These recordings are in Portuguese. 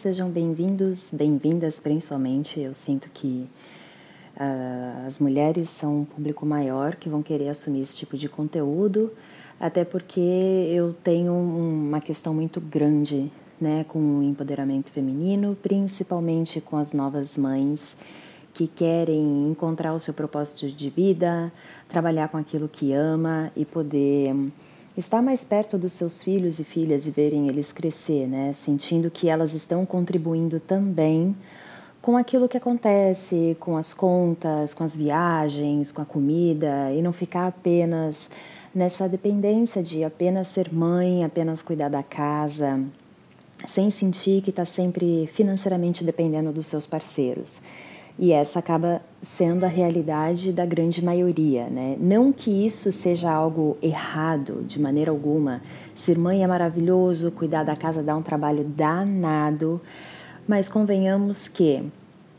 sejam bem-vindos, bem-vindas principalmente. Eu sinto que uh, as mulheres são um público maior que vão querer assumir esse tipo de conteúdo, até porque eu tenho uma questão muito grande né, com o empoderamento feminino, principalmente com as novas mães que querem encontrar o seu propósito de vida, trabalhar com aquilo que ama e poder estar mais perto dos seus filhos e filhas e verem eles crescer, né? Sentindo que elas estão contribuindo também com aquilo que acontece, com as contas, com as viagens, com a comida e não ficar apenas nessa dependência de apenas ser mãe, apenas cuidar da casa, sem sentir que está sempre financeiramente dependendo dos seus parceiros. E essa acaba sendo a realidade da grande maioria, né? Não que isso seja algo errado de maneira alguma. Ser mãe é maravilhoso, cuidar da casa dá um trabalho danado, mas convenhamos que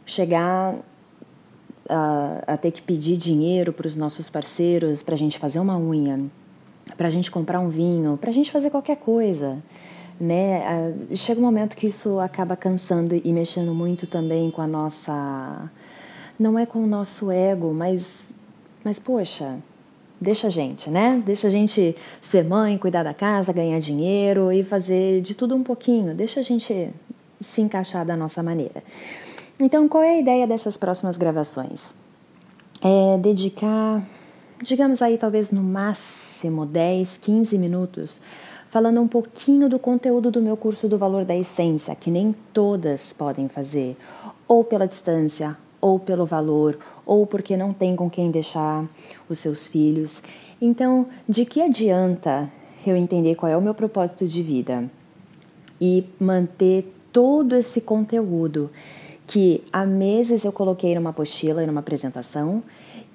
chegar a, a ter que pedir dinheiro para os nossos parceiros para a gente fazer uma unha, para a gente comprar um vinho, para a gente fazer qualquer coisa né? Chega um momento que isso acaba cansando e mexendo muito também com a nossa. Não é com o nosso ego, mas, mas poxa, deixa a gente, né? Deixa a gente ser mãe, cuidar da casa, ganhar dinheiro e fazer de tudo um pouquinho. Deixa a gente se encaixar da nossa maneira. Então, qual é a ideia dessas próximas gravações? É dedicar, digamos aí, talvez no máximo 10, 15 minutos falando um pouquinho do conteúdo do meu curso do Valor da Essência, que nem todas podem fazer, ou pela distância, ou pelo valor, ou porque não tem com quem deixar os seus filhos. Então, de que adianta eu entender qual é o meu propósito de vida e manter todo esse conteúdo que há meses eu coloquei numa apostila e numa apresentação,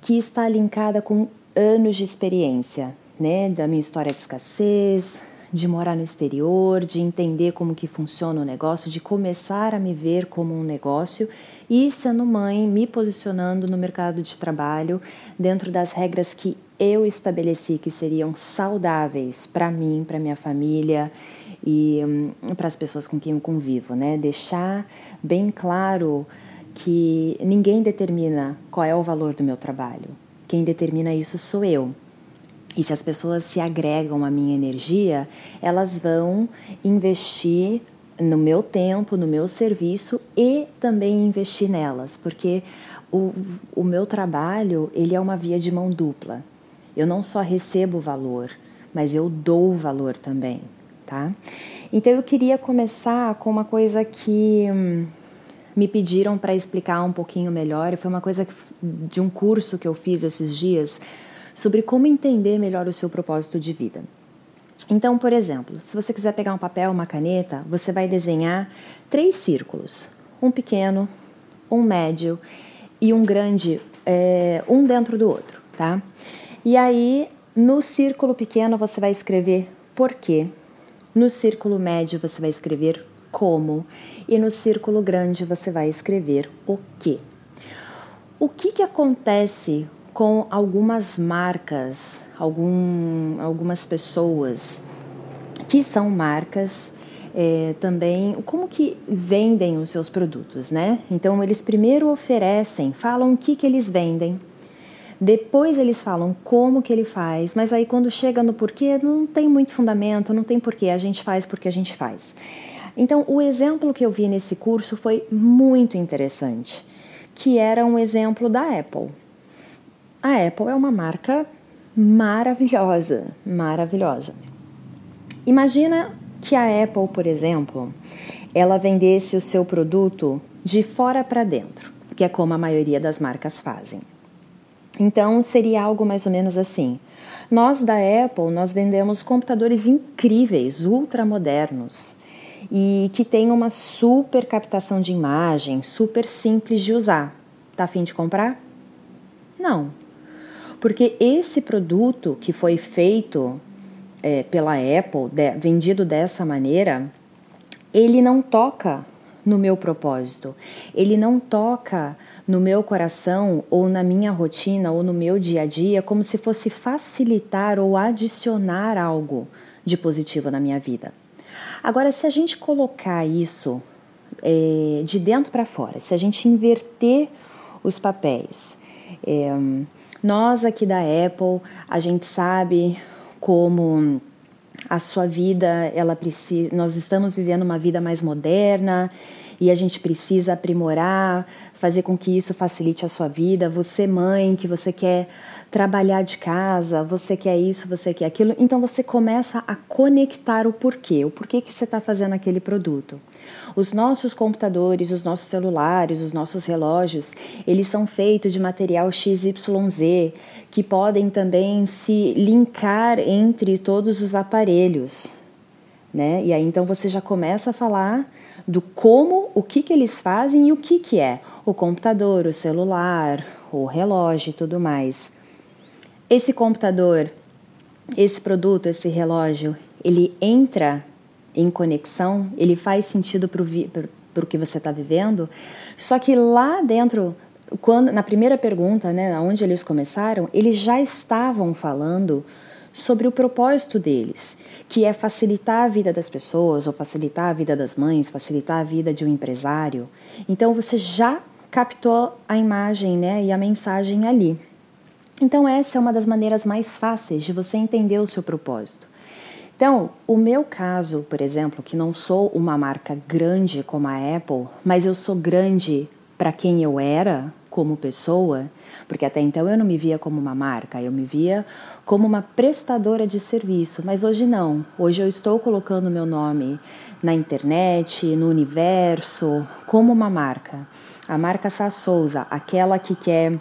que está linkada com anos de experiência, né, da minha história de escassez, de morar no exterior, de entender como que funciona o negócio, de começar a me ver como um negócio e sendo mãe, me posicionando no mercado de trabalho dentro das regras que eu estabeleci que seriam saudáveis para mim, para minha família e hum, para as pessoas com quem eu convivo, né? Deixar bem claro que ninguém determina qual é o valor do meu trabalho. Quem determina isso sou eu. E se as pessoas se agregam à minha energia, elas vão investir no meu tempo, no meu serviço e também investir nelas, porque o, o meu trabalho ele é uma via de mão dupla. Eu não só recebo valor, mas eu dou valor também, tá? Então eu queria começar com uma coisa que hum, me pediram para explicar um pouquinho melhor, foi uma coisa que, de um curso que eu fiz esses dias sobre como entender melhor o seu propósito de vida. Então, por exemplo, se você quiser pegar um papel, uma caneta, você vai desenhar três círculos: um pequeno, um médio e um grande, é, um dentro do outro, tá? E aí, no círculo pequeno, você vai escrever porquê, no círculo médio, você vai escrever como, e no círculo grande, você vai escrever o que. O que, que acontece com algumas marcas, algum, algumas pessoas que são marcas é, também como que vendem os seus produtos, né? Então eles primeiro oferecem, falam o que, que eles vendem, depois eles falam como que ele faz, mas aí quando chega no porquê não tem muito fundamento, não tem porquê, a gente faz porque a gente faz. Então o exemplo que eu vi nesse curso foi muito interessante, que era um exemplo da Apple. A Apple é uma marca maravilhosa, maravilhosa. Imagina que a Apple, por exemplo, ela vendesse o seu produto de fora para dentro, que é como a maioria das marcas fazem. Então seria algo mais ou menos assim. Nós da Apple, nós vendemos computadores incríveis, ultramodernos e que tem uma super captação de imagem, super simples de usar. Tá afim de comprar? Não, porque esse produto que foi feito é, pela Apple, de, vendido dessa maneira, ele não toca no meu propósito, ele não toca no meu coração ou na minha rotina ou no meu dia a dia como se fosse facilitar ou adicionar algo de positivo na minha vida. Agora, se a gente colocar isso é, de dentro para fora, se a gente inverter os papéis. É, nós aqui da Apple, a gente sabe como a sua vida, ela precisa, nós estamos vivendo uma vida mais moderna e a gente precisa aprimorar, fazer com que isso facilite a sua vida. Você, mãe, que você quer trabalhar de casa, você quer isso, você quer aquilo, então você começa a conectar o porquê, o porquê que você está fazendo aquele produto. Os nossos computadores, os nossos celulares, os nossos relógios, eles são feitos de material XYZ, que podem também se linkar entre todos os aparelhos. Né? E aí então você já começa a falar do como, o que, que eles fazem e o que, que é o computador, o celular, o relógio e tudo mais. Esse computador, esse produto, esse relógio, ele entra em conexão, ele faz sentido para o que você está vivendo. Só que lá dentro, quando na primeira pergunta, né, onde eles começaram, eles já estavam falando sobre o propósito deles, que é facilitar a vida das pessoas, ou facilitar a vida das mães, facilitar a vida de um empresário. Então você já captou a imagem né, e a mensagem ali. Então, essa é uma das maneiras mais fáceis de você entender o seu propósito. Então, o meu caso, por exemplo, que não sou uma marca grande como a Apple, mas eu sou grande para quem eu era como pessoa, porque até então eu não me via como uma marca, eu me via como uma prestadora de serviço, mas hoje não. Hoje eu estou colocando meu nome na internet, no universo, como uma marca. A marca Sá Souza, aquela que quer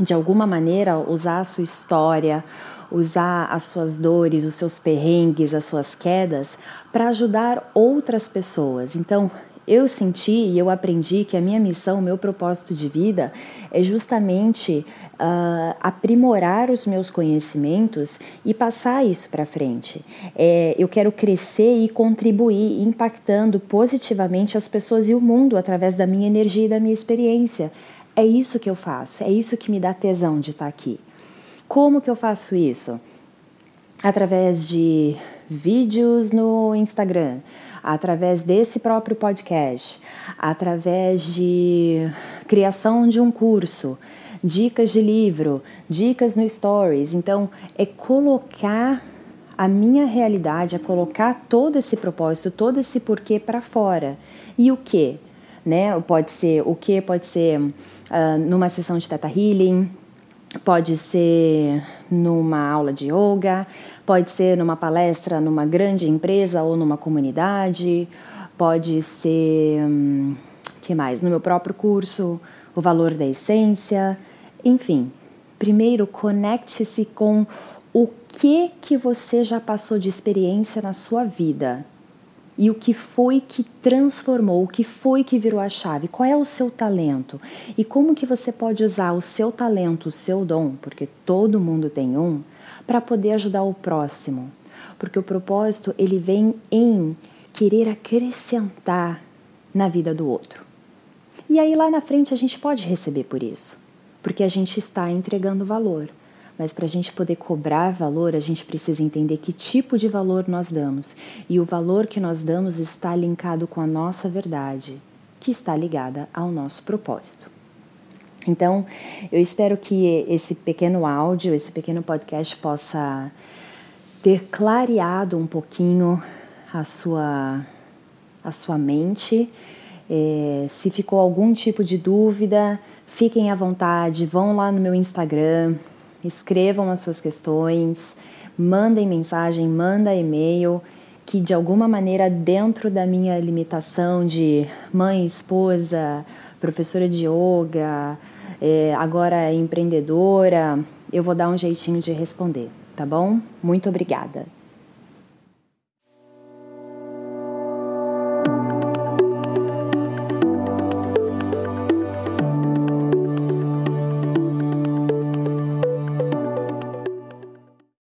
de alguma maneira usar a sua história, usar as suas dores, os seus perrengues, as suas quedas para ajudar outras pessoas. Então, eu senti e eu aprendi que a minha missão, o meu propósito de vida é justamente uh, aprimorar os meus conhecimentos e passar isso para frente. É, eu quero crescer e contribuir, impactando positivamente as pessoas e o mundo através da minha energia e da minha experiência. É isso que eu faço, é isso que me dá tesão de estar aqui. Como que eu faço isso? Através de vídeos no Instagram, através desse próprio podcast, através de criação de um curso, dicas de livro, dicas no Stories. Então, é colocar a minha realidade, é colocar todo esse propósito, todo esse porquê para fora. E o que? Né? Pode ser o que? Pode ser uh, numa sessão de Theta Healing, pode ser numa aula de yoga, pode ser numa palestra numa grande empresa ou numa comunidade, pode ser, hum, que mais? No meu próprio curso, o valor da essência, enfim. Primeiro, conecte-se com o que que você já passou de experiência na sua vida e o que foi que transformou, o que foi que virou a chave, qual é o seu talento e como que você pode usar o seu talento, o seu dom, porque todo mundo tem um, para poder ajudar o próximo. Porque o propósito ele vem em querer acrescentar na vida do outro. E aí lá na frente a gente pode receber por isso, porque a gente está entregando valor. Mas para a gente poder cobrar valor, a gente precisa entender que tipo de valor nós damos. E o valor que nós damos está linkado com a nossa verdade, que está ligada ao nosso propósito. Então, eu espero que esse pequeno áudio, esse pequeno podcast possa ter clareado um pouquinho a sua, a sua mente. É, se ficou algum tipo de dúvida, fiquem à vontade, vão lá no meu Instagram, escrevam as suas questões, mandem mensagem, manda e-mail, que de alguma maneira dentro da minha limitação de mãe, esposa, professora de yoga, é, agora empreendedora, eu vou dar um jeitinho de responder, tá bom? Muito obrigada.